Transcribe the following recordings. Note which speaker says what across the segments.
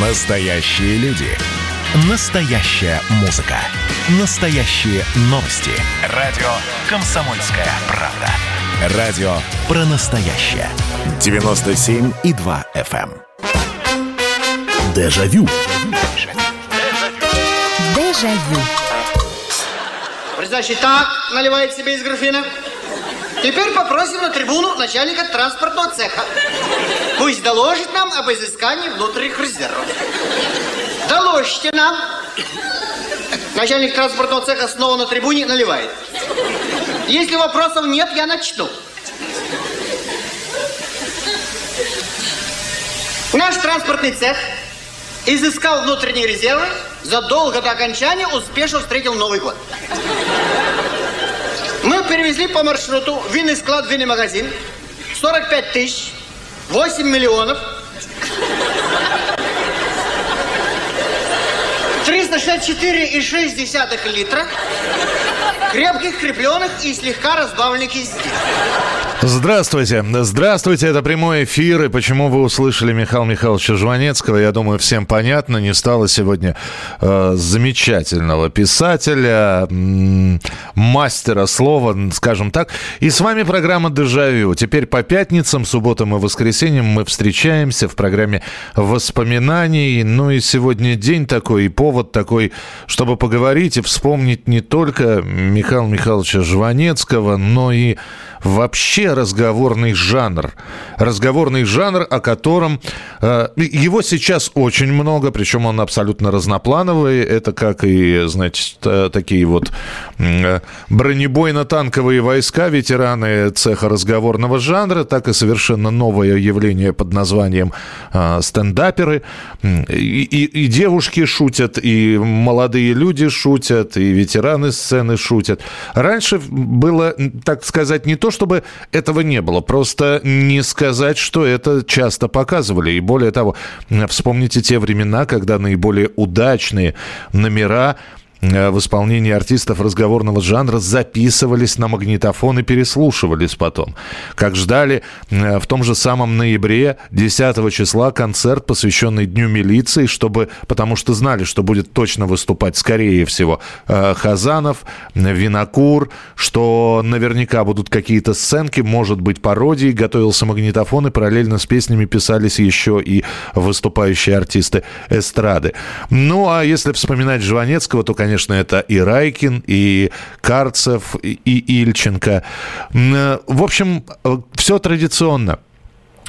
Speaker 1: Настоящие люди. Настоящая музыка. Настоящие новости. Радио «Комсомольская правда». Радио про настоящее. 97,2 FM. эм. Дежавю.
Speaker 2: Дежавю.
Speaker 3: Значит, так, наливает себе из графина. Теперь попросим на трибуну начальника транспортного цеха. Пусть доложит нам об изыскании внутренних резервов. Доложите нам. Начальник транспортного цеха снова на трибуне наливает. Если вопросов нет, я начну. Наш транспортный цех изыскал внутренние резервы, задолго до окончания успешно встретил Новый год. Мы перевезли по маршруту винный склад, винный магазин 45 тысяч, 8 миллионов, 364,6 литра крепких, крепленных и слегка разбавленных изделий.
Speaker 4: Здравствуйте. Здравствуйте, это прямой эфир. И почему вы услышали Михаила Михайловича Жванецкого, я думаю, всем понятно. Не стало сегодня э, замечательного писателя, м- мастера слова, скажем так. И с вами программа «Дежавю». Теперь по пятницам, субботам и воскресеньям мы встречаемся в программе воспоминаний. Ну и сегодня день такой, и повод такой, чтобы поговорить и вспомнить не только Михаила Михайловича Жванецкого, но и вообще разговорный жанр. Разговорный жанр, о котором э, его сейчас очень много, причем он абсолютно разноплановый. Это как и, значит, э, такие вот э, бронебойно-танковые войска, ветераны цеха разговорного жанра, так и совершенно новое явление под названием э, стендаперы. И, и, и девушки шутят, и молодые люди шутят, и ветераны сцены шутят. Раньше было, так сказать, не то, чтобы этого не было, просто не сказать, что это часто показывали. И более того, вспомните те времена, когда наиболее удачные номера в исполнении артистов разговорного жанра записывались на магнитофон и переслушивались потом. Как ждали э, в том же самом ноябре 10 числа концерт, посвященный Дню милиции, чтобы, потому что знали, что будет точно выступать, скорее всего, э, Хазанов, Винокур, что наверняка будут какие-то сценки, может быть, пародии. Готовился магнитофон, и параллельно с песнями писались еще и выступающие артисты эстрады. Ну, а если вспоминать Жванецкого, то, конечно, это и Райкин, и Карцев, и, Ильченко. М, В общем, все традиционно.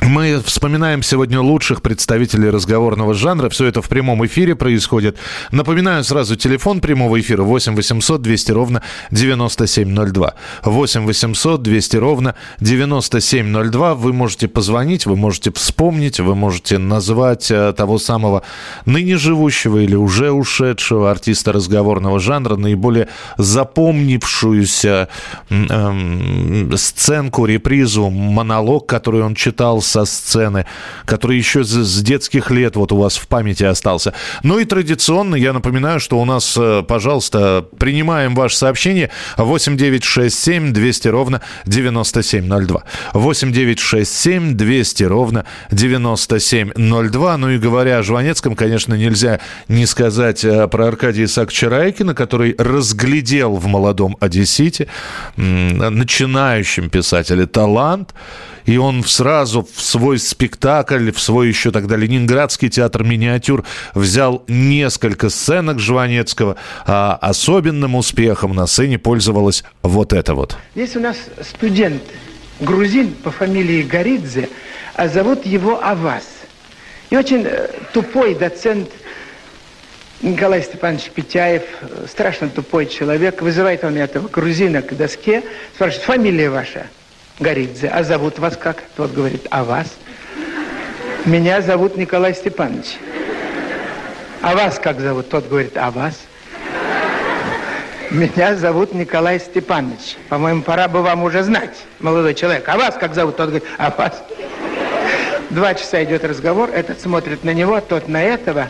Speaker 4: Мы вспоминаем сегодня лучших представителей разговорного жанра. Все это в прямом эфире происходит. Напоминаю сразу телефон прямого эфира 8 800 200 ровно 9702. 8 800 200 ровно 9702. Вы можете позвонить, вы можете вспомнить, вы можете назвать э, того самого ныне живущего или уже ушедшего артиста разговорного жанра, наиболее запомнившуюся эм, сценку, репризу, монолог, который он читал со сцены, который еще с, детских лет вот у вас в памяти остался. Ну и традиционно я напоминаю, что у нас, э, пожалуйста, принимаем ваше сообщение 8967 200 ровно 9702. 8967 200 ровно 9702. Ну и говоря о Жванецком, конечно, нельзя не сказать э, про Аркадия Исааковича Райкина, который разглядел в молодом одессите, начинающем писателе, талант, и он сразу в свой спектакль, в свой еще тогда Ленинградский театр миниатюр взял несколько сценок Жванецкого, а особенным успехом на сцене пользовалась вот это вот.
Speaker 5: Есть у нас студент, грузин по фамилии Горидзе, а зовут его Авас. И очень э, тупой доцент Николай Степанович Петяев, э, страшно тупой человек, вызывает он этого грузина к доске, спрашивает, фамилия ваша? Горидзе. А зовут вас как? Тот говорит, а вас? Меня зовут Николай Степанович. А вас как зовут? Тот говорит, а вас? Меня зовут Николай Степанович. По-моему, пора бы вам уже знать, молодой человек. А вас как зовут? Тот говорит, а вас? Два часа идет разговор, этот смотрит на него, тот на этого.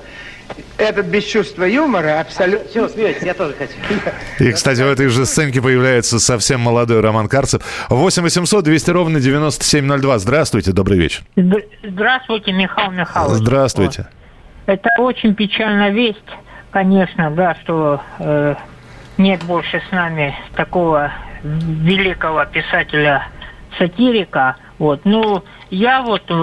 Speaker 5: Этот без чувства юмора абсолютно...
Speaker 6: Чего смеетесь? Я тоже хочу.
Speaker 4: И, кстати, в этой же сценке появляется совсем молодой Роман Карцев. 8 800 200 ровно 9702. Здравствуйте, добрый вечер.
Speaker 7: Зд- Здравствуйте, Михаил Михайлович.
Speaker 4: Здравствуйте.
Speaker 2: это очень печальная весть, конечно, да, что э, нет больше с нами такого великого писателя-сатирика. Вот. Ну, я вот, э,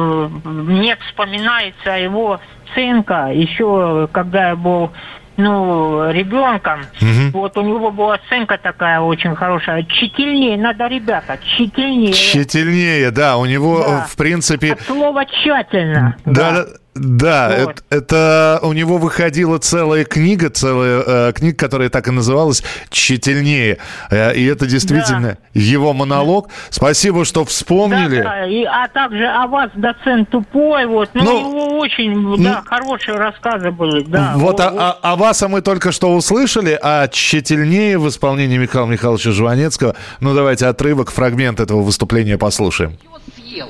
Speaker 2: мне вспоминается его сценка еще, когда я был ну, ребенком, угу. вот у него была оценка такая очень хорошая. Тщательнее надо, ребята, тщательнее.
Speaker 4: Тщательнее, да, у него, да. в принципе...
Speaker 2: От слова тщательно.
Speaker 4: Да, да. Да, вот. это, это у него выходила целая книга, целая э, книга, которая так и называлась «Тщательнее». Э, и это действительно да. его монолог. Спасибо, что вспомнили. Да,
Speaker 2: да. И, а также о вас, доцент тупой, вот. Ну, ну его очень, да, хорошие рассказы были, да.
Speaker 4: Вот, а, а, а вас а мы только что услышали, а «Тщательнее» в исполнении Михаила Михайловича Жванецкого. Ну, давайте отрывок, фрагмент этого выступления послушаем.
Speaker 3: Его съел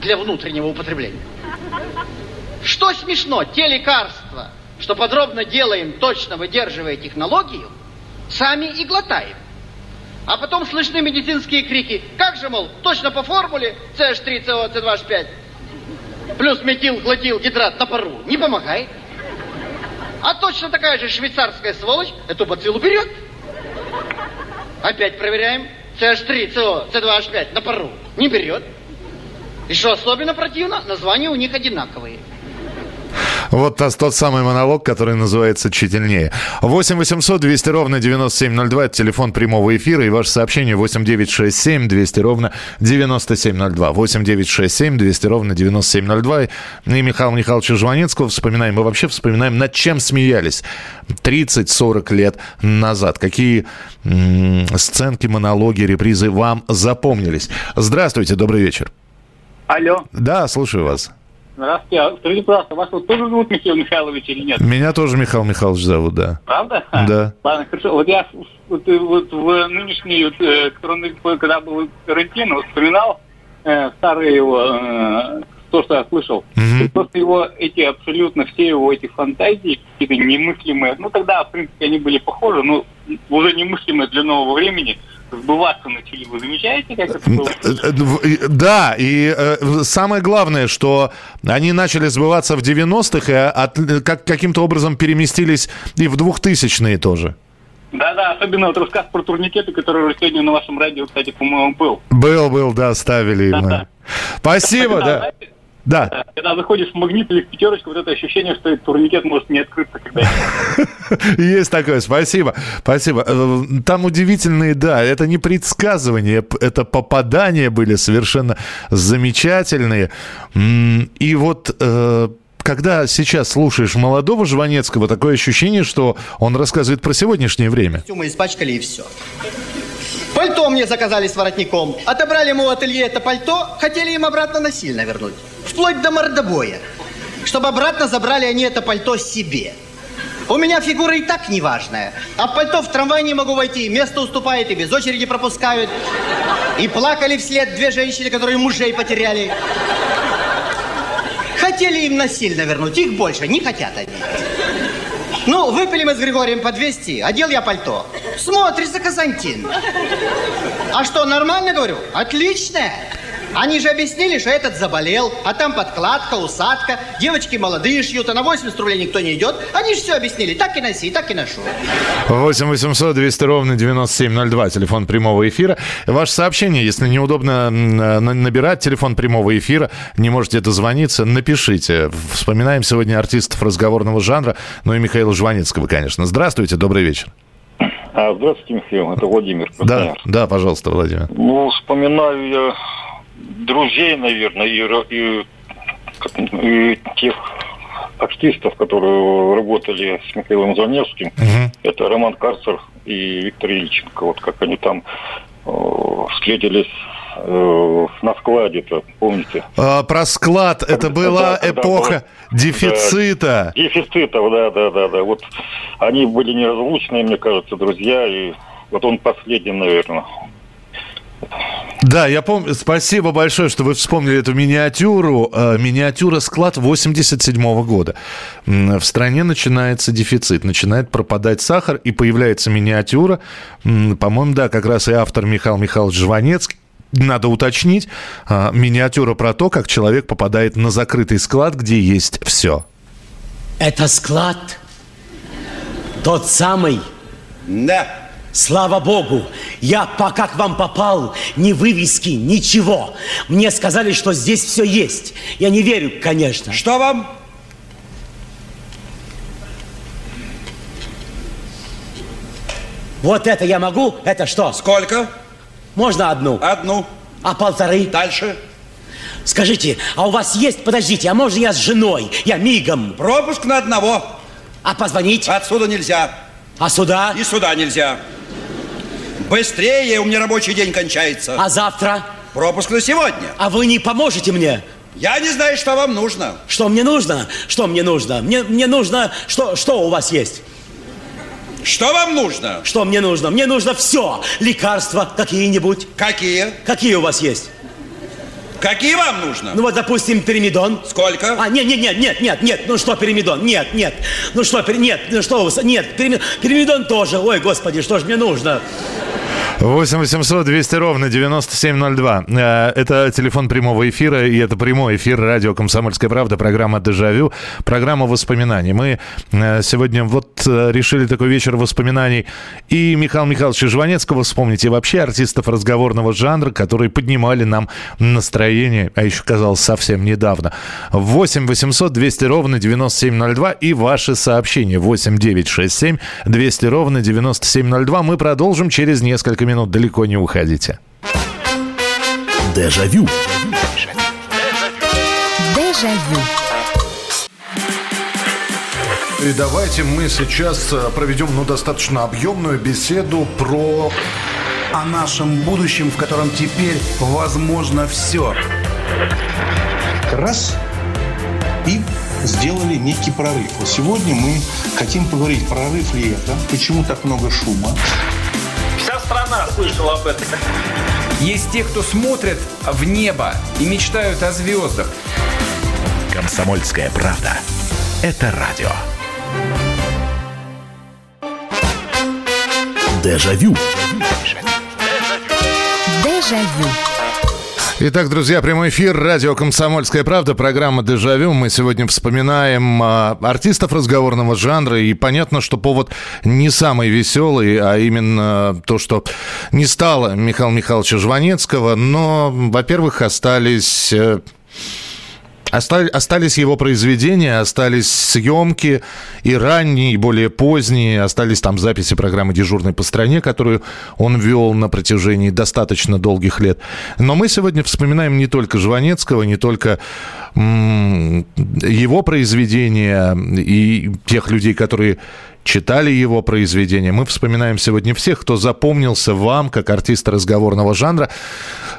Speaker 3: для внутреннего употребления. Что смешно, те лекарства, что подробно делаем, точно выдерживая технологию, сами и глотаем. А потом слышны медицинские крики. Как же, мол, точно по формуле CH3CO, C2H5 плюс метил, глотил, гидрат на пару. Не помогает. А точно такая же швейцарская сволочь эту бациллу берет. Опять проверяем. CH3CO, C2H5 на пару. Не берет. И что особенно противно, названия у них одинаковые.
Speaker 4: Вот тот самый монолог, который называется «Тщательнее». 8 800 200 ровно 9702. Это телефон прямого эфира. И ваше сообщение 8 967 200 ровно 9702. 8 967 200 ровно 9702. И Михаила Михайловича Жванецкого вспоминаем. Мы вообще вспоминаем, над чем смеялись 30-40 лет назад. Какие м- сценки, монологи, репризы вам запомнились. Здравствуйте, добрый вечер.
Speaker 6: Алло.
Speaker 4: Да, слушаю вас.
Speaker 6: Здравствуйте. Скажите, пожалуйста, вас вот тоже зовут Михаил Михайлович или нет?
Speaker 4: Меня тоже Михаил Михайлович зовут, да.
Speaker 6: Правда?
Speaker 4: Да.
Speaker 6: Ладно, хорошо. Вот я вот, вот в нынешний, вот, э, когда был карантин, вот, вспоминал э, старые его, э, то, что я слышал. Угу. Просто его эти абсолютно все его эти фантазии какие-то немыслимые. Ну, тогда, в принципе, они были похожи, но уже немыслимые для нового времени – сбываться начали. Вы замечаете, как это было?
Speaker 4: Да, и э, самое главное, что они начали сбываться в 90-х и от, как, каким-то образом переместились и в 2000-е тоже.
Speaker 6: Да-да, особенно вот рассказ про турникеты, который уже сегодня на вашем радио, кстати, по-моему, был.
Speaker 4: Был, был, да, ставили. Да, да. Спасибо, да. Знаете, да.
Speaker 6: Когда заходишь в магнит или в пятерочку, вот это ощущение, что турникет может не открыться когда
Speaker 4: Есть такое, спасибо. Спасибо. Э, там удивительные, да, это не предсказывания, это попадания были совершенно замечательные. И вот э, когда сейчас слушаешь молодого Жванецкого, такое ощущение, что он рассказывает про сегодняшнее время.
Speaker 3: Мы испачкали и все. Пальто мне заказали с воротником. Отобрали ему в ателье это пальто, хотели им обратно насильно вернуть. Вплоть до мордобоя. Чтобы обратно забрали они это пальто себе. У меня фигура и так неважная. А пальто в трамвай не могу войти. Место уступает и без очереди пропускают. И плакали вслед две женщины, которые мужей потеряли. Хотели им насильно вернуть. Их больше не хотят они. Ну, выпили мы с Григорием по 200, одел я пальто. Смотрится Константин. А что, нормально, говорю? Отлично. Они же объяснили, что этот заболел, а там подкладка, усадка, девочки молодые шьют, а на 80 рублей никто не идет. Они же все объяснили. Так и носи, так и ношу.
Speaker 4: 8 800 200 ровно 9702, телефон прямого эфира. Ваше сообщение, если неудобно набирать телефон прямого эфира, не можете дозвониться, напишите. Вспоминаем сегодня артистов разговорного жанра, ну и Михаила Жванецкого, конечно. Здравствуйте, добрый вечер.
Speaker 7: А, здравствуйте, Михаил, это Владимир.
Speaker 4: Да, да, пожалуйста, Владимир.
Speaker 7: Ну, вспоминаю я друзей, наверное, и, и, и тех артистов, которые работали с Михаилом Заневским. Угу. Это Роман Карцер и Виктор Ильченко. Вот как они там э, встретились э, на складе-то, помните?
Speaker 4: А, про склад, это была да, эпоха был, дефицита.
Speaker 7: Да, дефицита, да, да, да, да. Вот они были неразлучные, мне кажется, друзья, и вот он последний, наверное,
Speaker 4: да, я помню. Спасибо большое, что вы вспомнили эту миниатюру. Э, миниатюра склад 87 -го года. В стране начинается дефицит, начинает пропадать сахар, и появляется миниатюра. По-моему, да, как раз и автор Михаил Михайлович Жванецкий. Надо уточнить, э, миниатюра про то, как человек попадает на закрытый склад, где есть все.
Speaker 8: Это склад? Тот самый?
Speaker 9: Да.
Speaker 8: Слава Богу, я пока к вам попал, ни вывески, ничего. Мне сказали, что здесь все есть. Я не верю, конечно.
Speaker 9: Что вам?
Speaker 8: Вот это я могу? Это что?
Speaker 9: Сколько?
Speaker 8: Можно одну?
Speaker 9: Одну.
Speaker 8: А полторы?
Speaker 9: Дальше.
Speaker 8: Скажите, а у вас есть, подождите, а можно я с женой? Я мигом.
Speaker 9: Пропуск на одного.
Speaker 8: А позвонить?
Speaker 9: Отсюда нельзя.
Speaker 8: А сюда?
Speaker 9: И сюда нельзя. Быстрее, у меня рабочий день кончается.
Speaker 8: А завтра?
Speaker 9: Пропуск на сегодня.
Speaker 8: А вы не поможете мне?
Speaker 9: Я не знаю, что вам нужно.
Speaker 8: Что мне нужно? Что мне нужно? Мне, мне нужно... Что, что у вас есть?
Speaker 9: Что вам нужно?
Speaker 8: Что мне нужно? Мне нужно все. Лекарства какие-нибудь.
Speaker 9: Какие?
Speaker 8: Какие у вас есть?
Speaker 9: Какие вам нужно?
Speaker 8: Ну вот, допустим, перимидон.
Speaker 9: Сколько?
Speaker 8: А, нет, нет, нет, нет, нет, нет. Ну что перимидон? Нет, нет. Ну что, пер... нет, ну что у вас? Нет, перимидон тоже. Ой, господи, что ж мне нужно?
Speaker 4: 8 800 200 ровно 9702. Э, это телефон прямого эфира, и это прямой эфир радио «Комсомольская правда», программа «Дежавю», программа воспоминаний. Мы э, сегодня вот э, решили такой вечер воспоминаний и Михаила Михайловича Жванецкого вспомнить, и вообще артистов разговорного жанра, которые поднимали нам настроение, а еще, казалось, совсем недавно. 8 800 200 ровно 9702 и ваши сообщения 8 967 200 ровно 9702. Мы продолжим через несколько минут. Далеко не уходите.
Speaker 1: Дежавю.
Speaker 10: Дежавю.
Speaker 4: И давайте мы сейчас э, проведем ну, достаточно объемную беседу про...
Speaker 11: О нашем будущем, в котором теперь возможно все.
Speaker 12: Раз и сделали некий прорыв. Вот сегодня мы хотим поговорить, прорыв ли это, почему так много шума.
Speaker 13: Страна слышала об этом.
Speaker 14: Есть те, кто смотрят в небо и мечтают о звездах.
Speaker 1: Комсомольская правда. Это радио. Дежавю.
Speaker 10: Дежавю.
Speaker 4: Итак, друзья, прямой эфир, радио «Комсомольская правда», программа «Дежавю». Мы сегодня вспоминаем а, артистов разговорного жанра, и понятно, что повод не самый веселый, а именно то, что не стало Михаила Михайловича Жванецкого, но, во-первых, остались... Оста- Остались его произведения, остались съемки и ранние, и более поздние, остались там записи программы «Дежурный по стране», которую он вел на протяжении достаточно долгих лет. Но мы сегодня вспоминаем не только Жванецкого, не только его произведения и тех людей, которые читали его произведения. Мы вспоминаем сегодня всех, кто запомнился вам как артиста разговорного жанра.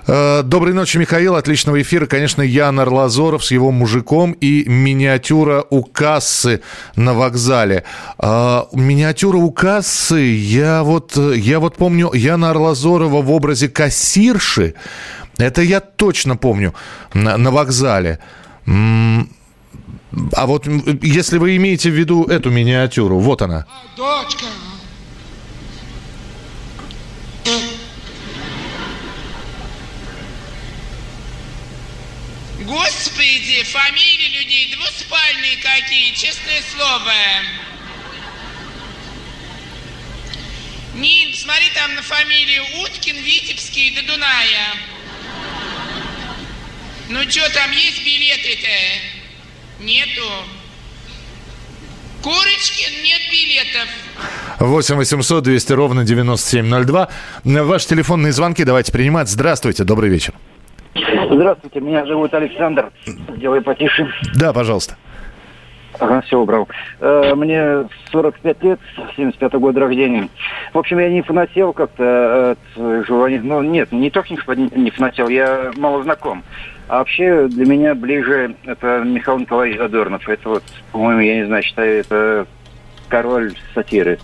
Speaker 4: Э, Доброй ночи, Михаил. Отличного эфира. Конечно, Ян Арлазоров с его мужиком и миниатюра у кассы на вокзале. Э, Миниатюра у кассы, я вот, я вот помню Яна Арлазорова в образе кассирши. Это я точно помню на, на вокзале. А вот если вы имеете в виду эту миниатюру, вот она.
Speaker 15: Дочка. Господи, фамилии людей двуспальные какие, честное слово. Нин, смотри там на фамилию Уткин, Витебский до Дуная. Ну что, там есть билеты-то? Нету. Курочкин, нет билетов.
Speaker 4: 8 800 200 ровно 9702. Ваши телефонные звонки давайте принимать. Здравствуйте, добрый вечер.
Speaker 16: Здравствуйте, меня зовут Александр. Делай потише.
Speaker 4: Да, пожалуйста.
Speaker 16: Ага, все убрал. Э, мне 45 лет, 75 года рождения. В общем, я не фанател как-то от желания. Ну, нет, не только не фанател, я мало знаком. А вообще для меня ближе это Михаил Николаевич Задорнов. Это вот, по-моему, я не знаю, считаю, это король сатиры.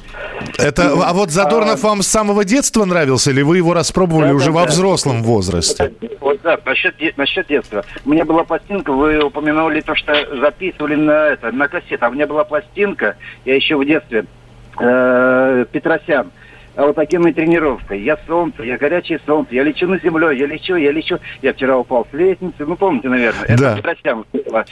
Speaker 4: Это, а вот Задорнов вам с самого детства нравился, или вы его распробовали
Speaker 16: Да,
Speaker 4: уже
Speaker 16: да,
Speaker 4: во
Speaker 16: да.
Speaker 4: взрослом возрасте?
Speaker 16: Вот да, насчет, насчет детства. У меня была пластинка, вы упомянули то, что записывали на это, на кассет. А у меня была пластинка, я еще в детстве, э, Петросян. а вот такими тренировкой. Я солнце, я горячее солнце, я лечу на землю, я лечу, я лечу. Я вчера упал с лестницы, ну помните, наверное.
Speaker 4: Да.
Speaker 16: Это было.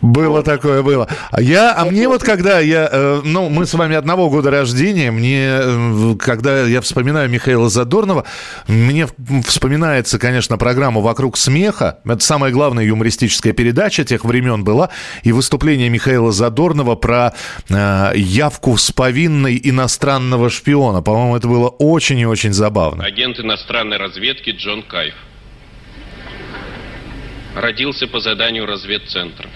Speaker 4: Было такое, было. А я, а мне вот когда я, э, ну, мы с вами одного года рождения, мне, э, когда я вспоминаю Михаила Задорнова, мне вспоминается, конечно, программа «Вокруг смеха». Это самая главная юмористическая передача тех времен была. И выступление Михаила Задорнова про э, явку с повинной иностранного шпиона. По-моему, это было очень и очень забавно.
Speaker 17: Агент иностранной разведки Джон Кайф. Родился по заданию разведцентра.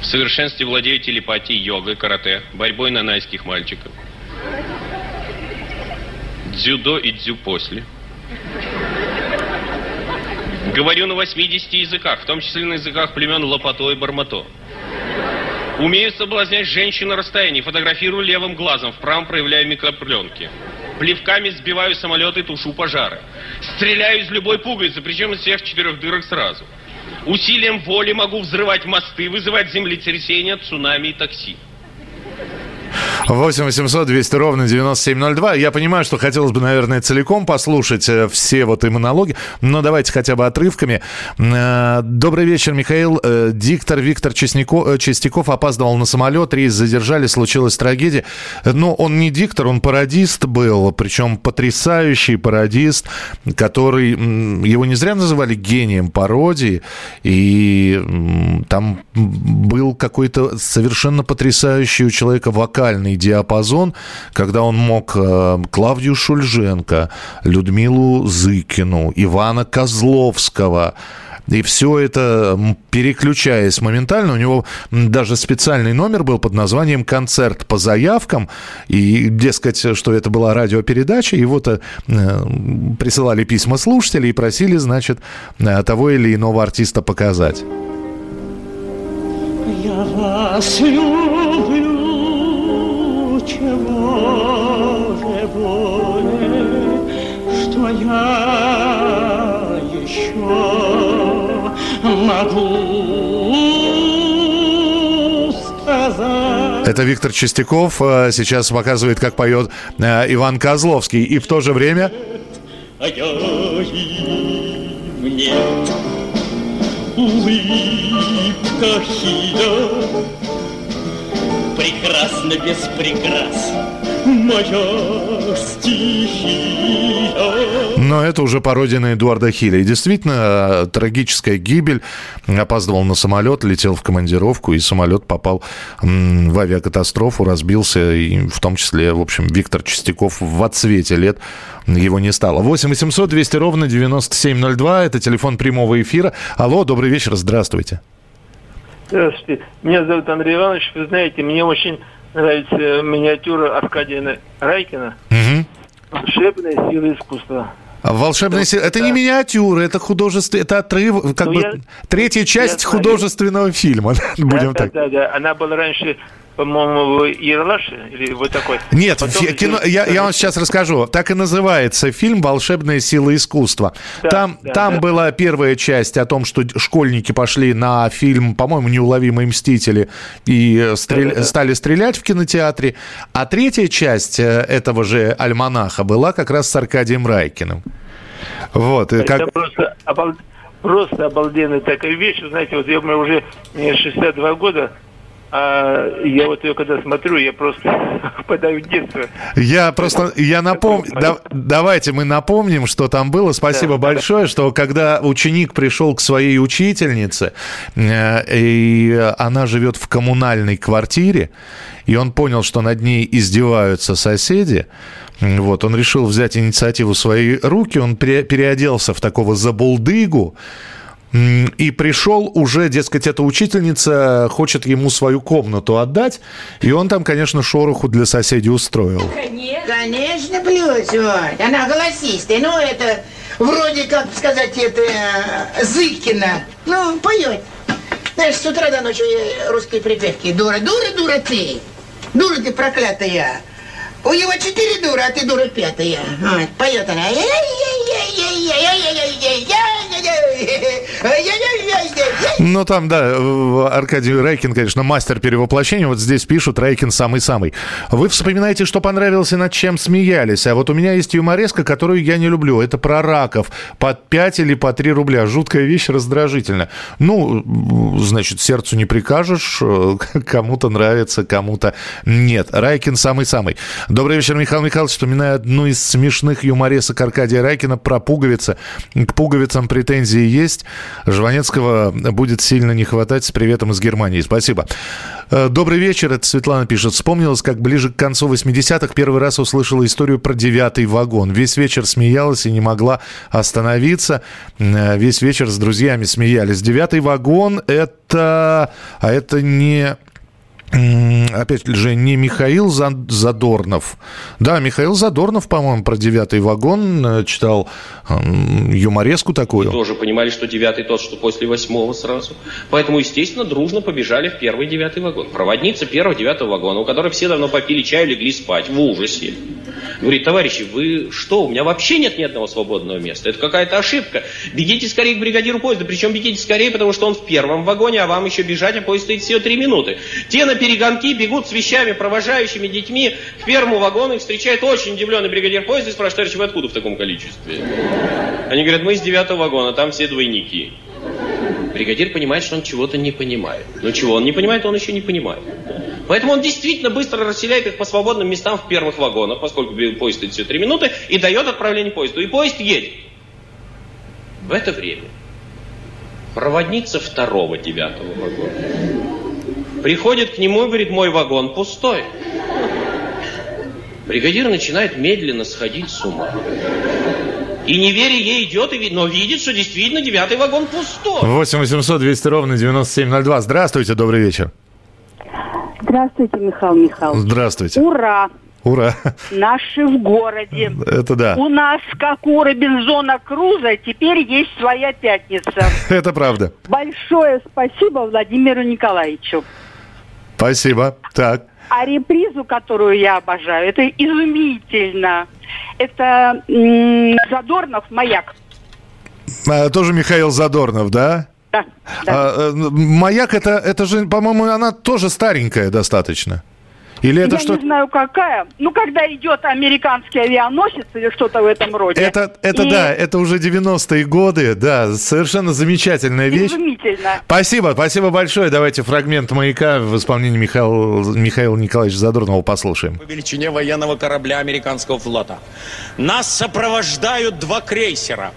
Speaker 17: В совершенстве владеет телепатией, йогой, карате, борьбой нанайских мальчиков. Дзюдо и дзю после. Говорю на 80 языках, в том числе на языках племен Лопато и Бармато. Умею соблазнять женщин на расстоянии, фотографирую левым глазом, в правом проявляю микропленки. Плевками сбиваю самолеты, тушу пожары. Стреляю из любой пуговицы, причем из всех четырех дырок сразу. Усилием воли могу взрывать мосты, вызывать землетрясения, цунами и такси.
Speaker 4: 8 800 200 ровно 9702. Я понимаю, что хотелось бы, наверное, целиком послушать э, все вот и монологи, но давайте хотя бы отрывками. Э, Добрый вечер, Михаил. Э, Диктор Виктор э, Чистяков опаздывал на самолет, рейс задержали, случилась трагедия. Но он не диктор, он пародист был, причем потрясающий пародист, который... Его не зря называли гением пародии, и там был какой-то совершенно потрясающий у человека вокальный диапазон, когда он мог э, Клавдию Шульженко, Людмилу Зыкину, Ивана Козловского, и все это, переключаясь моментально, у него даже специальный номер был под названием «Концерт по заявкам». И, дескать, что это была радиопередача, вот э, присылали письма слушателей и просили, значит, э, того или иного артиста показать.
Speaker 18: Я вас люблю, чего же более, что я еще могу сказать.
Speaker 4: Это Виктор Чистяков э, сейчас показывает, как поет э, Иван Козловский. И в то же время...
Speaker 18: А я и мне улыбка хида Прекрасно без прикрас моя стихия
Speaker 4: Но это уже пародия на Эдуарда Хиля. И действительно, трагическая гибель. Опаздывал на самолет, летел в командировку, и самолет попал в авиакатастрофу, разбился. И в том числе, в общем, Виктор Чистяков в отсвете лет его не стало. 8 800 200 ровно 9702. Это телефон прямого эфира. Алло, добрый вечер, здравствуйте.
Speaker 19: Здравствуйте. Меня зовут Андрей Иванович. Вы знаете, мне очень нравится миниатюра Аркадия Райкина «Волшебная сила искусства».
Speaker 4: А Волшебная сила. Это не миниатюра, это художество, это отрыв, как
Speaker 19: Ну,
Speaker 4: бы
Speaker 19: я-
Speaker 4: третья часть
Speaker 19: знаю.
Speaker 4: художественного фильма. Будем
Speaker 19: да,
Speaker 4: так.
Speaker 19: да, да. Она была раньше, по-моему, в Ералаше или вот такой.
Speaker 4: Нет,
Speaker 19: Потом
Speaker 4: кино, я, я вам сейчас расскажу. Так и называется фильм «Волшебная сила искусства».
Speaker 19: Да,
Speaker 4: там
Speaker 19: да,
Speaker 4: там
Speaker 19: да.
Speaker 4: была первая часть о том, что школьники пошли на фильм, по-моему, «Неуловимые мстители» и э, стрель-
Speaker 19: Да-да-да.
Speaker 4: стали стрелять в кинотеатре. А третья часть э, этого же альманаха была как раз с Аркадием Райкиным. Вот,
Speaker 19: Это
Speaker 4: как...
Speaker 19: просто, обал- просто обалденная такая вещь. Вы Знаете, вот я, мне уже мне 62 года, а я вот ее когда смотрю, я просто впадаю в детство.
Speaker 4: Я просто, я напомню, да- давайте мы напомним, что там было. Спасибо большое, что когда ученик пришел к своей учительнице, э, и она живет в коммунальной квартире, и он понял, что над ней издеваются соседи, вот, он решил взять инициативу в свои руки, он пере- переоделся в такого забулдыгу, и пришел уже, дескать, эта учительница хочет ему свою комнату отдать, и он там, конечно, шороху для соседей устроил.
Speaker 20: Конечно, плюс, вот. Она голосистая. Ну, это вроде, как сказать, это э, Зыкина. Ну, поет. Знаешь, с утра до ночи э, русские припевки. Дура, дура, дура ты. Дура ты проклятая. У него четыре дура, а ты дура пятая. Вот, поет она.
Speaker 4: Ну там, да, Аркадий Райкин, конечно, мастер перевоплощения. Вот здесь пишут, Райкин самый-самый. Вы вспоминаете, что понравилось и над чем смеялись. А вот у меня есть юмореска, которую я не люблю. Это про раков. По 5 или по 3 рубля. Жуткая вещь, раздражительно. Ну, значит, сердцу не прикажешь. Кому-то нравится, кому-то нет. Райкин самый-самый. Добрый вечер, Михаил Михайлович. Вспоминаю одну из смешных юморесок Аркадия Райкина про пуговицы. К пуговицам претензии есть. Жванецкого будет сильно не хватать. С приветом из Германии. Спасибо. Э, Добрый вечер, это Светлана пишет. Вспомнилось, как ближе к концу 80-х первый раз услышала историю про девятый вагон. Весь вечер смеялась и не могла остановиться. Э, Весь вечер с друзьями смеялись. Девятый вагон это... А это не... Опять же, не Михаил За- Задорнов. Да, Михаил Задорнов, по-моему, про девятый вагон э, читал юмореску такую.
Speaker 17: Тоже понимали, что девятый тот, что после восьмого сразу. Поэтому, естественно, дружно побежали в первый девятый вагон. Проводница первого девятого вагона, у которой все давно попили чаю, легли спать в ужасе. Говорит, товарищи, вы что, у меня вообще нет ни одного свободного места. Это какая-то ошибка. Бегите скорее к бригадиру поезда. Причем бегите скорее, потому что он в первом вагоне, а вам еще бежать, а поезд стоит всего три минуты. Те на перегонки бегут с вещами, провожающими детьми к первому вагону. Их встречает очень удивленный бригадир поезда и спрашивает, товарищи, вы откуда в таком количестве? Они говорят, мы из девятого вагона, там все двойники. Бригадир понимает, что он чего-то не понимает. Но чего он не понимает, он еще не понимает. Поэтому он действительно быстро расселяет их по свободным местам в первых вагонах, поскольку поезд стоит все три минуты, и дает отправление поезду. И поезд едет. В это время проводница второго девятого вагона приходит к нему и говорит, мой вагон пустой. Бригадир начинает медленно сходить с ума. И не веря ей идет, но видит, что действительно девятый вагон пустой.
Speaker 4: 8 800 200 ровно 9702. Здравствуйте, добрый вечер.
Speaker 21: Здравствуйте, Михаил Михайлович.
Speaker 4: Здравствуйте.
Speaker 21: Ура!
Speaker 4: Ура.
Speaker 21: Наши в городе.
Speaker 4: Это да.
Speaker 21: У нас, как у Робинзона Круза, теперь есть своя пятница.
Speaker 4: Это правда.
Speaker 21: Большое спасибо Владимиру Николаевичу.
Speaker 4: Спасибо. Так.
Speaker 21: А репризу, которую я обожаю, это изумительно. Это м, Задорнов «Маяк».
Speaker 4: А, тоже Михаил Задорнов, да?
Speaker 21: Да,
Speaker 4: А, э, маяк это, это же, по-моему, она тоже старенькая достаточно. Или это
Speaker 21: я
Speaker 4: что?
Speaker 21: не знаю, какая. Ну, когда идет американский авианосец или что-то в этом роде.
Speaker 4: Это, это
Speaker 21: И
Speaker 4: да, это уже 90-е годы, да, совершенно замечательная вещь.
Speaker 21: Изумительно.
Speaker 4: Спасибо, спасибо большое. Давайте фрагмент «Маяка» в исполнении Михаила, Михаила Николаевича Задорнова послушаем.
Speaker 22: по величине военного корабля американского флота. Нас сопровождают два крейсера,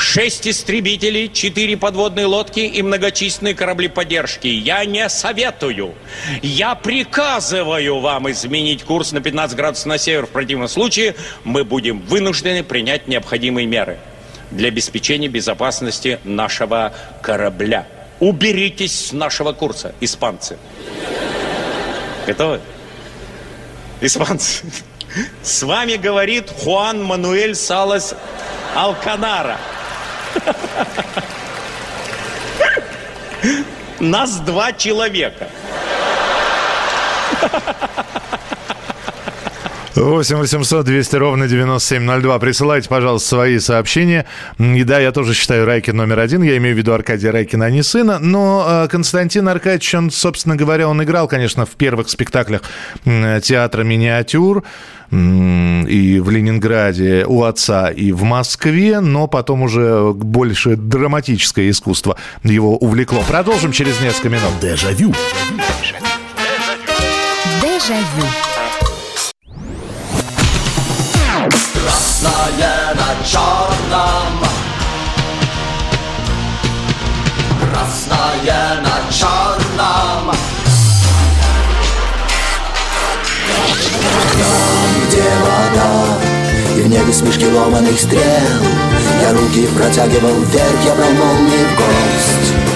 Speaker 22: шесть истребителей, четыре подводные лодки и многочисленные корабли поддержки. Я не советую. Я приказываю вам изменить курс на 15 градусов на север. В противном случае мы будем вынуждены принять необходимые меры для обеспечения безопасности нашего корабля. Уберитесь с нашего курса, испанцы. Готовы? Испанцы. С вами говорит Хуан Мануэль Салас Алканара. Нас два человека.
Speaker 4: 8 800 200 ровно 9702. Присылайте, пожалуйста, свои сообщения. И да, я тоже считаю Райкин номер один. Я имею в виду Аркадия Райкина, а не сына. Но э, Константин Аркадьевич, он, собственно говоря, он играл, конечно, в первых спектаклях театра «Миниатюр» и в Ленинграде у отца, и в Москве, но потом уже больше драматическое искусство его увлекло. Продолжим через несколько минут.
Speaker 1: Дежавю.
Speaker 10: Дежавю.
Speaker 18: Красное черном Красное на черном
Speaker 23: Там, где вода? И в небе смешки ломаных стрел. Я руки протягивал вверх Я брал в гость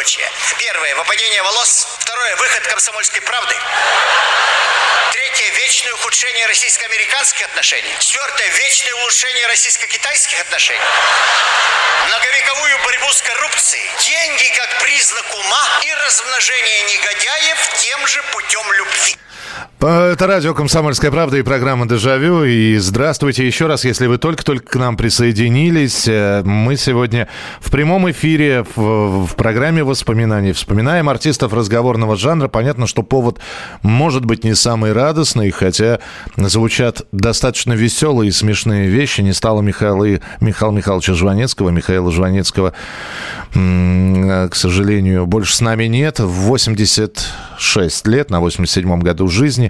Speaker 24: Двоеточие. Первое – выпадение волос. Второе – выход комсомольской правды. Третье – вечное ухудшение российско-американских отношений. Четвертое – вечное улучшение российско-китайских отношений. Многовековую борьбу с коррупцией. Деньги как признак ума и размножение негодяев тем же путем любви.
Speaker 4: Это радио «Комсомольская правда» и программа «Дежавю». И здравствуйте еще раз, если вы только-только к нам присоединились. Э, Мы сегодня в прямом эфире в, в программе воспоминаний вспоминаем артистов разговорного жанра. Понятно, что повод может быть не самый радостный, хотя звучат достаточно веселые и смешные вещи. Не стало Михаила, Михаила Михайловича Жванецкого. Михаила Жванецкого, м, к сожалению, больше с нами нет. В 86 лет, на 87-м году жизни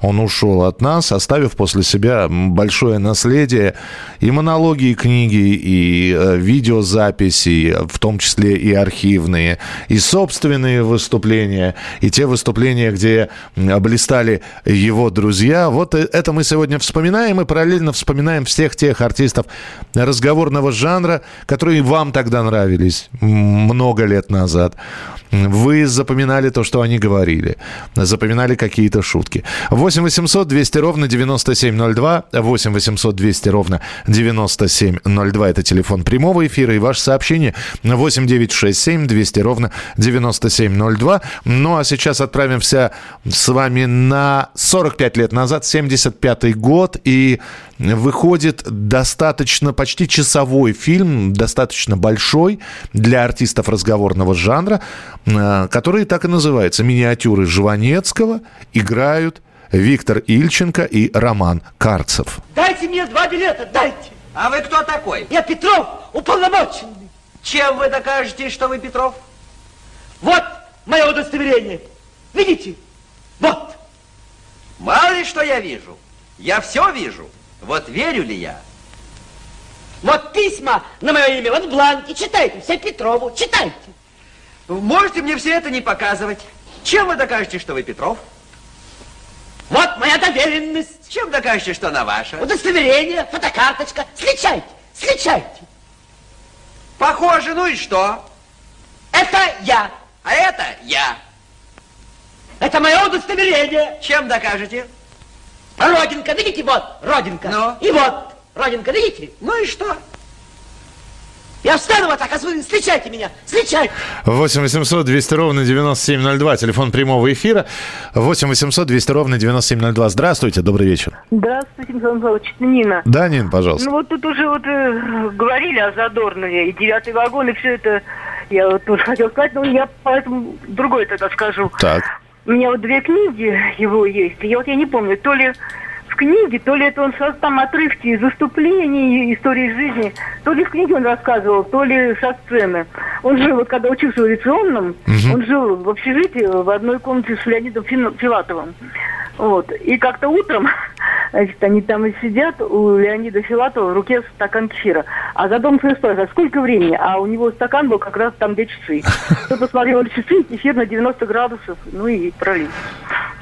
Speaker 4: он ушел от нас, оставив после себя большое наследие и монологи, и книги, и э, видеозаписи, в том числе и архивные, и собственные выступления, и те выступления, где блистали его друзья. Вот э- это мы сегодня вспоминаем, и параллельно вспоминаем всех тех артистов разговорного жанра, которые вам тогда нравились много лет назад. Вы запоминали то, что они говорили, запоминали какие-то шутки. 8 800 200 ровно 9702, 8 800 200 ровно 9702, это телефон прямого эфира, и ваше сообщение 8 967 200 ровно 9702. Ну а сейчас отправимся с вами на 45 лет назад, 75 год, и выходит достаточно, почти часовой фильм, достаточно большой для артистов разговорного жанра, э, который так и называется «Миниатюры Жванецкого играют Виктор Ильченко и Роман Карцев».
Speaker 25: Дайте мне два билета, дайте.
Speaker 26: А вы кто такой?
Speaker 25: Я Петров, уполномоченный.
Speaker 26: Чем вы докажете, что вы Петров?
Speaker 25: Вот мое удостоверение. Видите? Вот.
Speaker 26: Мало ли что я вижу. Я все вижу. Вот верю ли я?
Speaker 25: Вот письма на мое имя, вот бланки. Читайте, все Петрову, читайте.
Speaker 26: Можете мне все это не показывать. Чем вы докажете, что вы Петров?
Speaker 25: Вот моя доверенность.
Speaker 26: Чем докажете, что она ваша?
Speaker 25: Удостоверение, фотокарточка. Сличайте, сличайте.
Speaker 26: Похоже, ну и что?
Speaker 25: Это я.
Speaker 26: А это я.
Speaker 25: Это мое удостоверение.
Speaker 26: Чем докажете?
Speaker 25: Родинка, видите, вот, родинка.
Speaker 26: Ну?
Speaker 25: И вот, родинка, видите?
Speaker 26: Ну и что?
Speaker 25: Я встану вот так, а вы встречайте меня, встречайте.
Speaker 4: 8 800 200 ровно 9702, телефон прямого эфира. 8 800 200 ровно 9702. Здравствуйте, добрый вечер.
Speaker 27: Здравствуйте, Михаил Михайлович, это Нина.
Speaker 4: Да, Нин, пожалуйста.
Speaker 27: Ну вот тут уже вот э, говорили о Задорнове, и девятый вагон, и все это, я вот тоже хотела сказать, но я поэтому другое тогда скажу.
Speaker 4: Так.
Speaker 27: У меня вот две книги его есть, и я вот я не помню, то ли книге, то ли это он там отрывки из выступлений, истории жизни, то ли в книге он рассказывал, то ли со сцены. Он жил, вот когда учился в авиационном, он жил в общежитии в одной комнате с Леонидом Филатовым. Вот. И как-то утром, значит, они там и сидят, у Леонида Филатова в руке стакан кефира. А Задорнов спрашивает, а сколько времени? А у него стакан был как раз там, где часы. Кто посмотрел часы, кефир на 90 градусов, ну и пролил.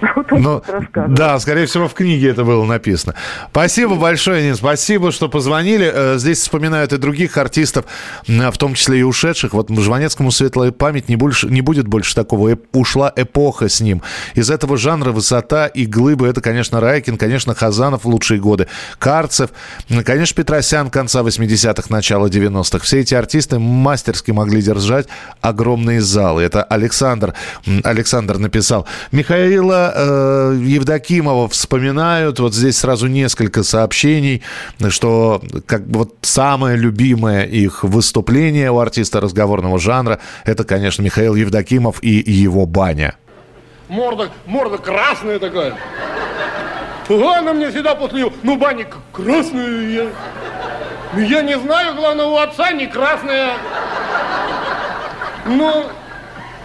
Speaker 27: Вот он рассказывал.
Speaker 4: да, скорее всего, в книге это было написано. Спасибо большое, Нин, спасибо, что позвонили. Э, Здесь вспоминают и других артистов, м, в том числе и ушедших. Вот Жванецкому светлая память, не, больше, не будет больше такого. Ушла эпоха с ним. Из этого жанра высота и глыбы. Это, конечно, Райкин, конечно, Хазанов в лучшие годы, Карцев, конечно, Петросян конца 80-х, начала 90-х. Все эти артисты мастерски могли держать огромные залы. Это Александр, Александр написал. Михаила э, Евдокимова вспоминают. Вот здесь сразу несколько сообщений, что как вот самое любимое их выступление у артиста разговорного жанра, это, конечно, Михаил Евдокимов и его баня.
Speaker 28: Морда, морда красная такая. Она мне всегда после нее, ну, баня красная. Я, Ну, я не знаю, главное, у отца не красная. Но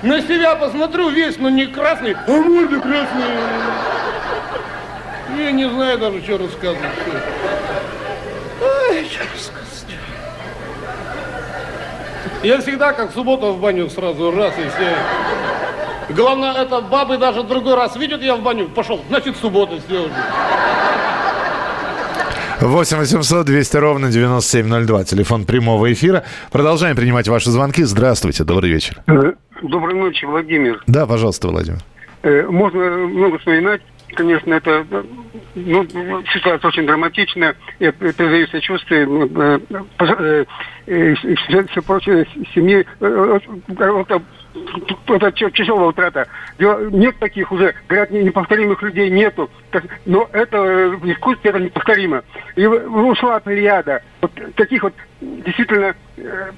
Speaker 28: на себя посмотрю весь, но не красный, а морда красная. Я не знаю даже, что рассказывать. Ой, что рассказывать. Я всегда, как в субботу в баню сразу раз, и все Главное, это бабы даже другой раз видят, я в баню пошел, значит, суббота сделали.
Speaker 4: 8 800 200 ровно 9702. Телефон прямого эфира. Продолжаем принимать ваши звонки. Здравствуйте, добрый вечер.
Speaker 29: Доброй ночи, Владимир.
Speaker 4: Да, пожалуйста, Владимир.
Speaker 29: Э, Можно много вспоминать. Конечно, это ну, ситуация очень драматичная. Я передаю сочувствие ну, э, э, все, прочее семьи. Это, это тя- тяжелая утрата. Нет таких уже, говорят, не- неповторимых людей нету. Но это в искусстве это неповторимо. И ушла плеяда. Вот таких вот действительно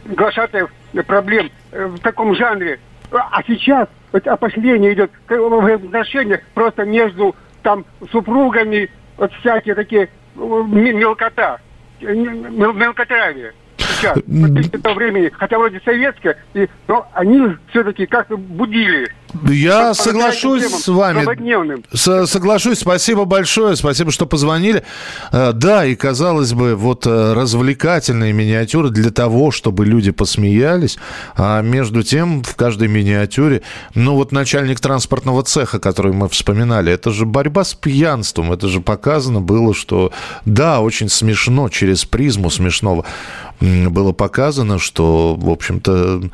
Speaker 29: глашатаев проблем в таком жанре. А сейчас вот опошление идет в отношениях просто между там супругами, вот всякие такие м- мелкота, э, мел- мелкотравие сейчас, вот этого времени, хотя вроде советское, и, но они все-таки как-то будили.
Speaker 4: Я соглашусь
Speaker 29: темам,
Speaker 4: с вами. С- соглашусь, спасибо большое, спасибо, что позвонили. Э, Да, и казалось бы, вот э, развлекательные миниатюры для того, чтобы люди посмеялись, а между тем в каждой миниатюре, ну вот начальник транспортного цеха, который мы вспоминали, это же борьба с пьянством, это же показано было, что да, очень смешно, через призму смешного было показано, что, в общем-то,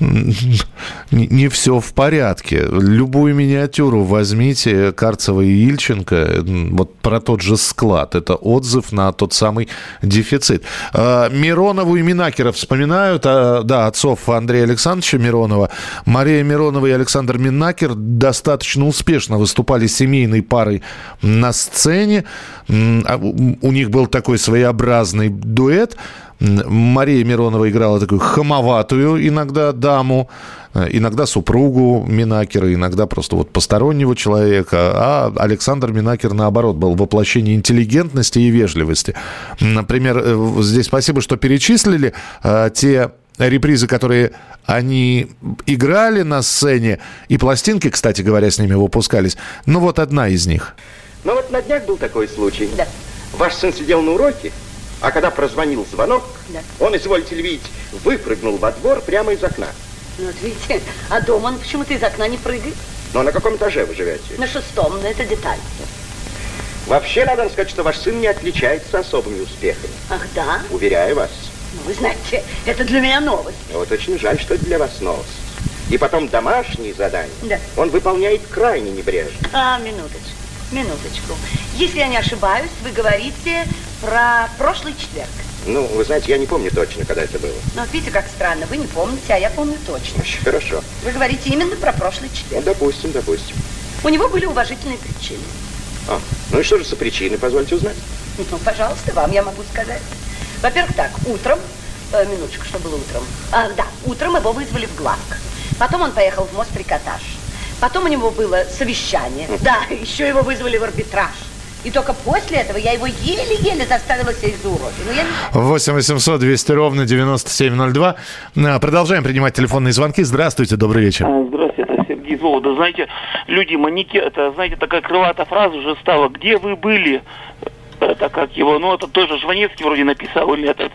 Speaker 4: не, все в порядке. Любую миниатюру возьмите Карцева и Ильченко, вот про тот же склад. Это отзыв на тот самый дефицит. А, Миронову и Минакера вспоминают, а, да, отцов Андрея Александровича Миронова. Мария Миронова и Александр Минакер достаточно успешно выступали семейной парой на сцене. А у них был такой своеобразный дуэт. Мария Миронова играла такую хамоватую иногда даму, э, иногда супругу Минакера, иногда просто вот постороннего человека, а Александр Минакер, наоборот, был воплощение интеллигентности и вежливости. Например, э, здесь спасибо, что перечислили э, те репризы, которые они играли на сцене, и пластинки, кстати говоря, с ними выпускались. Ну вот одна из них.
Speaker 30: Ну вот на днях был такой случай. Да. Ваш сын сидел на уроке, а когда прозвонил звонок,
Speaker 31: Да.
Speaker 30: он, извольте видеть, выпрыгнул во двор прямо из окна.
Speaker 31: Ну, вот видите, а дома он почему-то из окна не прыгает.
Speaker 30: Но на каком этаже вы живете?
Speaker 31: На шестом, но это деталь.
Speaker 30: Вообще, надо сказать, что ваш сын не отличается особыми успехами.
Speaker 31: Ах, да?
Speaker 30: Уверяю вас.
Speaker 31: Ну, вы знаете, это для меня новость.
Speaker 30: Вот очень жаль, что это для вас новость. И потом домашние задания
Speaker 31: Да.
Speaker 30: он выполняет крайне небрежно.
Speaker 31: А, минуточку, минуточку. Если я не ошибаюсь, вы говорите про прошлый четверг.
Speaker 30: Ну, вы знаете, я не помню точно, когда это было.
Speaker 31: Ну, вот видите, как странно, вы не помните, а я помню точно.
Speaker 30: Очень хорошо.
Speaker 31: Вы говорите именно про прошлый
Speaker 30: Ну,
Speaker 31: четверг.
Speaker 30: допустим, допустим.
Speaker 31: У него были уважительные причины.
Speaker 30: А, ну и что же за причины, позвольте узнать?
Speaker 31: Ну, пожалуйста, вам я могу сказать. Во-первых, так, утром, э, минуточку, что было утром? А, да, утром его вызвали в главк. Потом он поехал в Мострикотаж. Потом у него было совещание. Да, еще его вызвали в арбитраж. И только после этого я его еле-еле заставила сесть за уроки. Ну, я не
Speaker 4: 8 800 200 ровно 9702. А, Продолжаем принимать телефонные звонки. Здравствуйте, добрый вечер.
Speaker 32: А, Здравствуйте, это Сергей Вологды. Знаете, люди манеки, это, знаете, такая крылатая фраза уже стала. Где вы были? Это как его, ну, это тоже Жванецкий вроде написал или этот.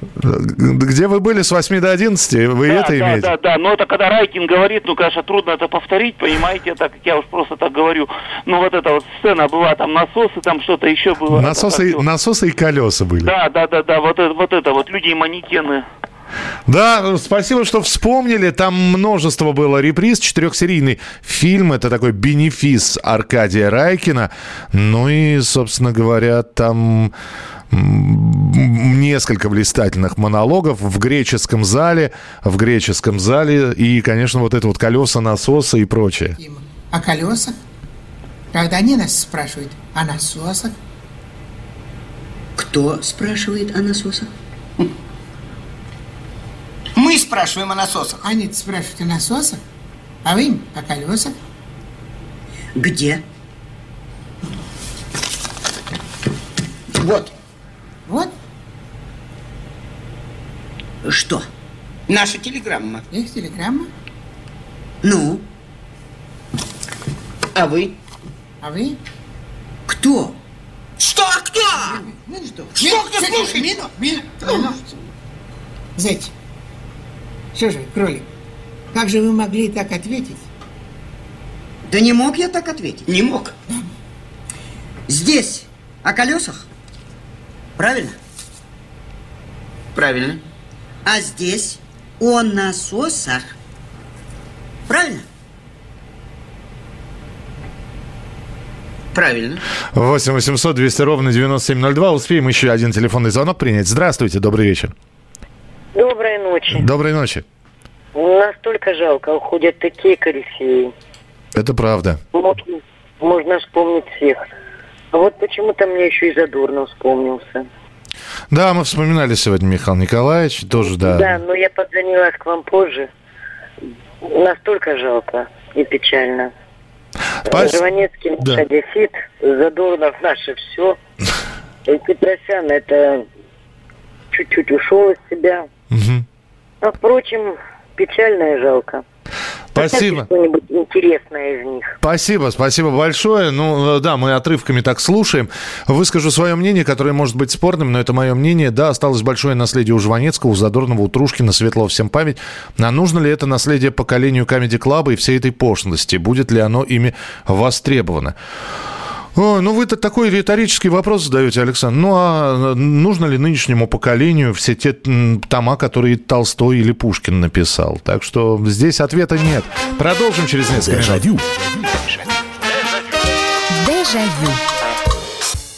Speaker 4: Где вы были с 8 до 11? Вы
Speaker 32: да,
Speaker 4: это
Speaker 32: да,
Speaker 4: имеете?
Speaker 32: да, да, но это когда Райкин говорит, ну, конечно, трудно это повторить, понимаете, так как я уж просто так говорю. Ну, вот эта вот сцена была, там насосы, там что-то еще было.
Speaker 4: Насосы,
Speaker 32: Это
Speaker 4: насосы и колеса были.
Speaker 32: Да, да, да, да, вот это, вот это вот, люди и манекены.
Speaker 4: Да, спасибо, что вспомнили. Там множество было реприз. Четырехсерийный фильм. Это такой бенефис Аркадия Райкина. Ну и, собственно говоря, там несколько блистательных монологов в греческом зале, в греческом зале и, конечно, вот это вот колеса, насосы и прочее.
Speaker 20: О колесах? Когда они нас спрашивают о насосах,
Speaker 33: Кто спрашивает о насосах?
Speaker 20: мы спрашиваем о насосах. Они спрашивают о насосах, а вы им о колесах.
Speaker 33: Где?
Speaker 20: Вот. Вот.
Speaker 33: Что?
Speaker 20: Наша телеграмма. Их телеграмма?
Speaker 33: Ну? А вы?
Speaker 20: А вы?
Speaker 33: Кто?
Speaker 20: Что? Кто? Ну что? Что кто слушает? Мину, мину, мину. Зайчик. Что же, кролик, как же вы могли так ответить?
Speaker 33: Да не мог я так ответить.
Speaker 24: Не мог.
Speaker 33: Здесь о колесах? Правильно?
Speaker 24: Правильно.
Speaker 33: А здесь о насосах? Правильно?
Speaker 24: Правильно.
Speaker 4: 8 800 200 ровно 9702. Успеем еще один телефонный звонок принять. Здравствуйте, добрый вечер.
Speaker 34: Доброй ночи.
Speaker 4: Доброй ночи.
Speaker 34: Настолько жалко, уходят такие корифеи.
Speaker 4: Это правда.
Speaker 34: Можно, можно вспомнить всех. А вот почему-то мне еще и Задорнов вспомнился.
Speaker 4: Да, мы вспоминали сегодня Михаил Николаевич, тоже, да.
Speaker 34: Да, но я подзвонилась к вам позже. Настолько жалко и печально.
Speaker 4: Спас-
Speaker 34: Жванецкий
Speaker 4: Да.
Speaker 34: одессит, Задорнов наше все. И Петросян это чуть-чуть ушел из себя.
Speaker 4: Мгм.
Speaker 34: А впрочем, печально и жалко.
Speaker 4: Спасибо.
Speaker 34: Что-нибудь интересное из них.
Speaker 4: Спасибо, спасибо большое. Ну, э, да, мы отрывками так слушаем. Выскажу свое мнение, которое может быть спорным, но это мое мнение. Да, осталось большое наследие у Жванецкого, у Задорнова, у Трушкина, светло всем память. А нужно ли это наследие поколению Comedy Club и всей этой пошлости? Будет ли оно ими востребовано? О, ну вы-то такой риторический вопрос задаете, Александр. Ну а нужно ли нынешнему поколению все те тома, которые Толстой или Пушкин написал? Так что здесь ответа нет. Продолжим через несколько минут.
Speaker 10: Дежавю.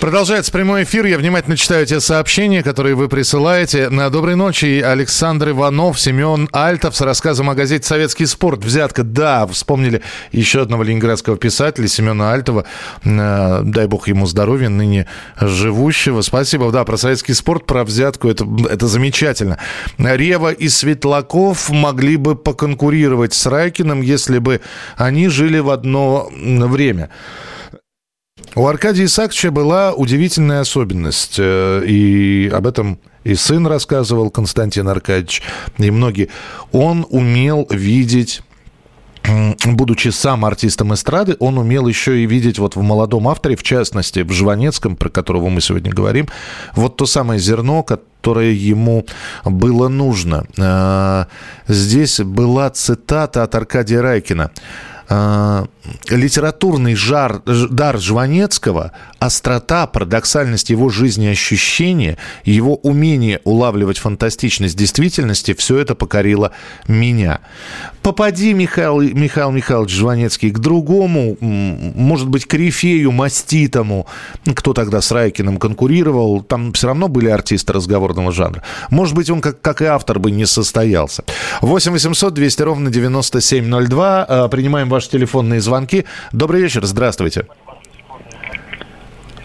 Speaker 4: Продолжается прямой эфир. Я внимательно читаю те сообщения, которые вы присылаете. На доброй ночи. Александр Иванов, Семен Альтов с рассказом о газете «Советский спорт». Взятка. Да, вспомнили еще одного ленинградского писателя Семена Альтова. Э, Дай бог ему здоровья, ныне живущего. Спасибо. Да, про советский спорт, про взятку. Это, это замечательно. Рева и Светлаков могли бы поконкурировать с Райкиным, если бы они жили в одно время. У Аркадия Исааковича была удивительная особенность, э, и об этом и сын рассказывал, Константин Аркадьевич, и многие. Он умел видеть будучи сам артистом эстрады, он умел еще и видеть вот в молодом авторе, в частности, в Жванецком, про которого мы сегодня говорим, вот то самое зерно, которое ему было нужно. Э, Здесь была цитата от Аркадия Райкина. Э, литературный жар, дар Жванецкого, острота, парадоксальность его жизни ощущения, его умение улавливать фантастичность действительности, все это покорило меня. Попади, Михаил, Михаил Михайлович Жванецкий, к другому, может быть, корифею, маститому, кто тогда с Райкиным конкурировал, там все равно были артисты разговорного жанра. Может быть, он, как, как и автор, бы не состоялся. 8 800 200 ровно 9702. Э, Принимаем ваши телефонные звонки. Добрый вечер, здравствуйте.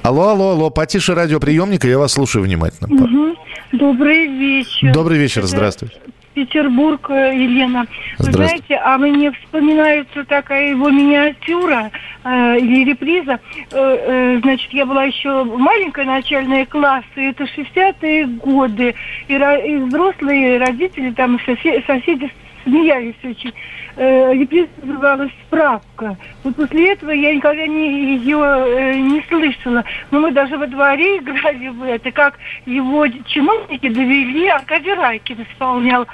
Speaker 4: Алло, алло, алло, потише радиоприемника, я вас слушаю внимательно.
Speaker 35: Мгм. Добрый вечер.
Speaker 4: Добрый вечер, здравствуйте.
Speaker 35: Петербург, э, Елена. Вы знаете, а мне вспоминается такая его миниатюра э, или реприза. Э, э, значит, я была еще маленькая, начальные классы, это 60-е годы. И, и взрослые, и родители, там, и сосе- соседи смеялись очень. Э, реприза называлась «Справка». Вот после этого я никогда не, ее э, не слышала. Но мы даже во дворе играли в это, как его чиновники довели, Аркадий Райкин исполнял,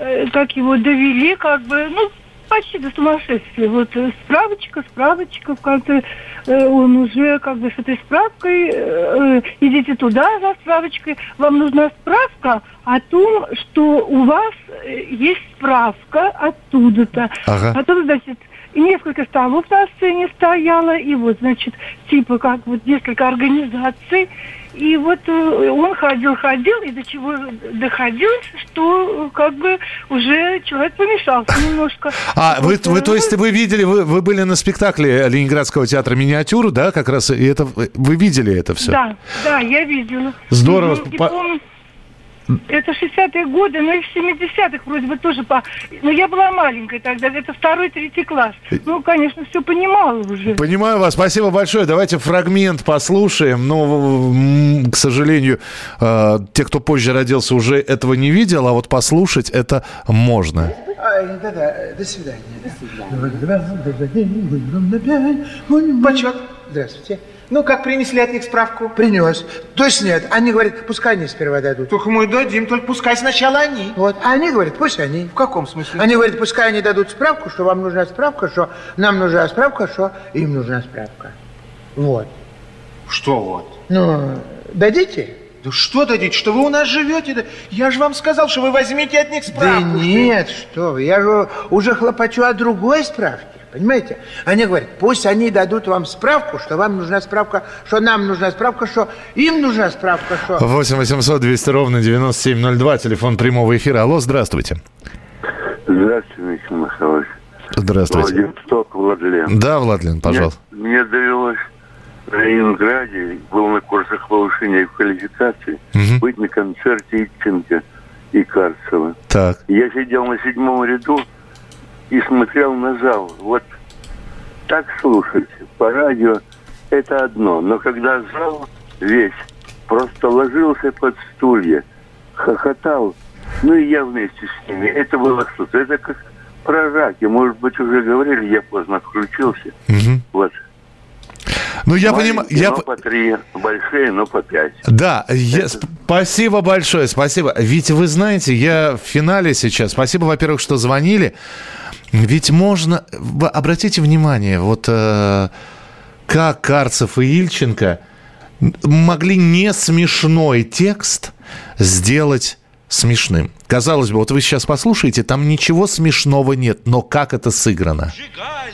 Speaker 35: э, как его довели, как бы, ну, почти до сумасшествия. Вот э, справочка, справочка, в конце э, он уже как бы с этой справкой, э, э, идите туда за справочкой, вам нужна справка о том, что у вас э, есть справка оттуда-то.
Speaker 4: Ага.
Speaker 35: Потом, значит, и несколько столов на сцене стояло, и вот, значит, типа как вот несколько организаций. И вот э, он ходил, ходил, и до чего доходил, что э, как бы уже человек помешался немножко.
Speaker 4: А, вы, вы, то есть, вы видели, вы, вы были на спектакле Ленинградского театра «Миниатюру», да, как раз, и это, вы видели это все?
Speaker 35: Да, да, я видела.
Speaker 4: Здорово.
Speaker 35: И
Speaker 4: По-
Speaker 35: помню, Это 60-е годы, но и в 70-х вроде бы тоже по... Но я была маленькая тогда, это второй, третий класс. Ну, конечно, все понимала уже.
Speaker 4: Понимаю вас, спасибо большое. Давайте фрагмент послушаем. Но, м, к сожалению, э, те, кто позже родился, уже этого не видел, а вот послушать это можно.
Speaker 36: Да-да, до свидания. Почет. Здравствуйте. Ну, как принесли от них справку? Принес. То есть нет. Они говорят, пускай они сперва дадут. Только мы дадим, только пускай сначала они. Вот. А они говорят, пусть они. В каком смысле? Они говорят, пускай они дадут справку, что вам нужна справка, что нам нужна справка, что им нужна справка. Вот. Что вот? Ну, дадите? Да что дадите? Что вы у нас живете? Я же вам сказал, что вы возьмите от них справку. Да нет, что вы. Я же уже хлопочу о другой справке. Понимаете? Они говорят, пусть они дадут вам справку, что вам нужна справка, что нам нужна справка, что им нужна справка, что...
Speaker 4: 8 800 200 ровно 9702, телефон прямого эфира. Алло, здравствуйте.
Speaker 37: Здравствуйте, Михаил Михайлович.
Speaker 4: Здравствуйте.
Speaker 37: Владивосток, Владлен.
Speaker 4: Да, Владлен, пожалуйста.
Speaker 37: Мне, мне довелось в Ленинграде, был на курсах повышения квалификации,
Speaker 4: Мгм.
Speaker 37: быть на концерте Итченко и Карцева.
Speaker 4: Так.
Speaker 37: Я сидел на седьмом ряду и смотрел на зал. Вот так слушать по радио это одно, но когда зал весь просто ложился под стулья, хохотал, ну и я вместе с ними, это было что-то. Это как про раки, может быть, уже говорили, я поздно отключился. Вот.
Speaker 4: Ну, я понимаю... Я...
Speaker 37: по три, большие, но по пять.
Speaker 4: Да, я- спасибо большое, спасибо. Ведь вы знаете, я в финале сейчас. Спасибо, во-первых, что звонили. Ведь можно... Обратите внимание, вот э, как Карцев и Ильченко могли не смешной текст сделать смешным. Казалось бы, вот вы сейчас послушаете, там ничего смешного нет, но как это сыграно?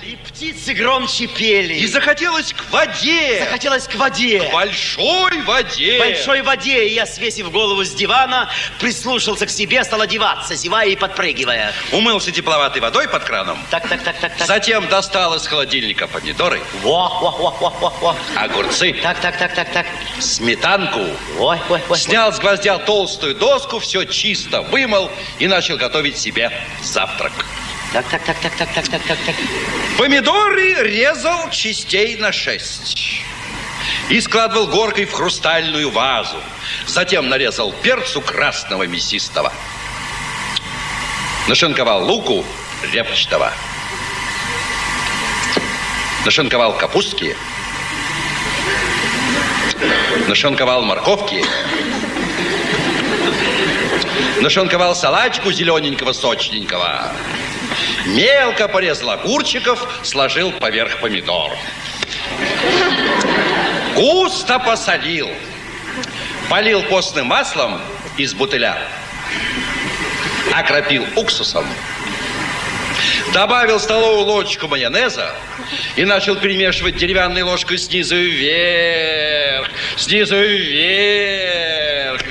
Speaker 38: И птицы громче пели. И захотелось к воде. Захотелось к воде. К большой воде. К большой воде. И я, свесив голову с дивана, прислушался к себе, стал одеваться, зевая и подпрыгивая.
Speaker 39: Умылся тепловатой водой под краном.
Speaker 38: Так, так, так, так, так.
Speaker 39: Затем достал из холодильника помидоры.
Speaker 38: Во, во, во, во, во, во.
Speaker 39: Огурцы.
Speaker 38: Так, так, так, так, так.
Speaker 39: Сметанку.
Speaker 38: Ой, ой, ой.
Speaker 39: Снял с гвоздя толстую доску, все чисто вымыл и начал готовить себе завтрак.
Speaker 38: Так, так, так, так, так, так, так, так, так.
Speaker 39: Помидоры резал частей на шесть. И складывал горкой в хрустальную вазу. Затем нарезал перцу красного мясистого. Нашинковал луку репчатого. Нашинковал капустки. Нашинковал морковки. Нашинковал салатику зелененького, сочненького. Мелко порезал огурчиков, сложил поверх помидор. Густо посолил. Полил постным маслом из бутыля. Окропил уксусом. Добавил столовую ложечку майонеза и начал перемешивать деревянной ложкой снизу вверх, снизу вверх.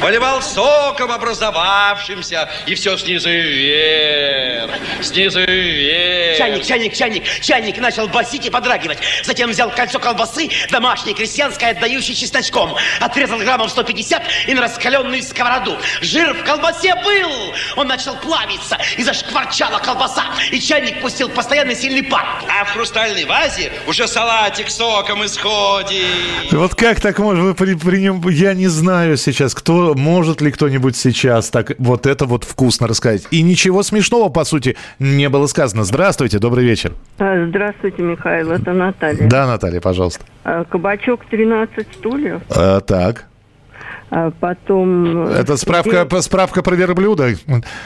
Speaker 39: Поливал соком образовавшимся, и все снизу вверх, снизу вверх.
Speaker 38: Чайник, чайник, чайник, чайник начал басить и подрагивать. Затем взял кольцо колбасы, домашней, крестьянской, отдающей чесночком. Отрезал граммов 150 и на раскаленную сковороду. Жир в колбасе был! Он начал плавиться, и зашкварчала колбаса. И чайник пустил постоянно сильный пар.
Speaker 39: А в хрустальной вазе уже салатик соком исходит.
Speaker 4: Вот как так вы при, при нем, я не знаю сейчас, кто, может ли кто-нибудь сейчас так вот это вот вкусно рассказать. И ничего смешного, по сути, не было сказано. Здравствуйте, добрый вечер.
Speaker 40: А, Здравствуйте, Михаил, это Наталья.
Speaker 4: Да, Наталья, пожалуйста.
Speaker 40: А, Кабачок 13 стульев,
Speaker 4: А, так.
Speaker 40: А потом... э,
Speaker 4: Это справка, справка про верблюда.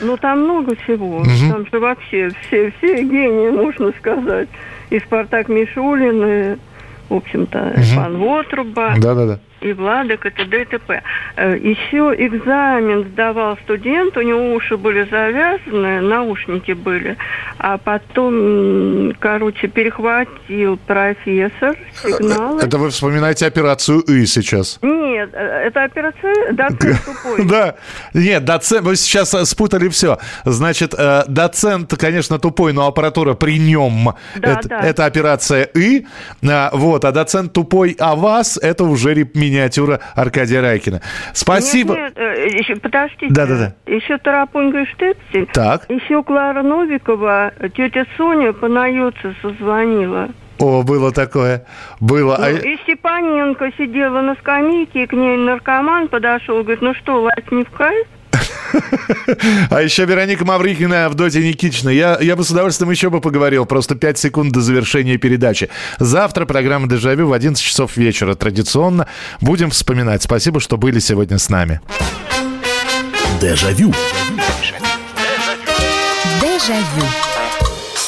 Speaker 40: Ну, там много всего.
Speaker 4: Мгм.
Speaker 40: Там же вообще все, все гении, можно сказать. И Спартак Мишулин, и, в общем-то,
Speaker 4: Мгм.
Speaker 40: пан Вотруба.
Speaker 4: Да-да-да.
Speaker 40: И Владок, и т.д. и т.п. Э, Еще экзамен сдавал студент, у него уши были завязаны, наушники были. А потом, короче, перехватил профессор сигналы.
Speaker 4: Это вы вспоминаете операцию «И» сейчас.
Speaker 40: Нет, э, это операция доцент тупой.
Speaker 4: Да, нет, доцент, вы сейчас э, спутали все. Значит, доцент, конечно, тупой, но аппаратура при нем.
Speaker 40: Да,
Speaker 4: это,
Speaker 40: да.
Speaker 4: это операция И. Вот, а доцент тупой, а вас, это уже реп- миниатюра Аркадия Райкина. Спасибо.
Speaker 40: Нет, нет, э, еще, подождите.
Speaker 4: Да-да-да.
Speaker 40: Еще Тарапунька и Штепсель.
Speaker 4: Так.
Speaker 40: Еще Клара Новикова, тетя Соня по наёце созвонила.
Speaker 4: О, было такое. Было.
Speaker 40: Ну,
Speaker 4: А-
Speaker 40: и Степаненко сидела на скамейке, и к ней наркоман подошел, говорит, ну что, власть не в кайф?
Speaker 4: А еще Вероника Маврикина, Авдотья Никитична. Я, я бы с удовольствием еще бы поговорил. Просто 5 секунд до завершения передачи. Завтра программа «Дежавю» в 11 часов вечера. Традиционно будем вспоминать. Спасибо, что были сегодня с нами.
Speaker 1: Дежавю.
Speaker 10: Дежавю.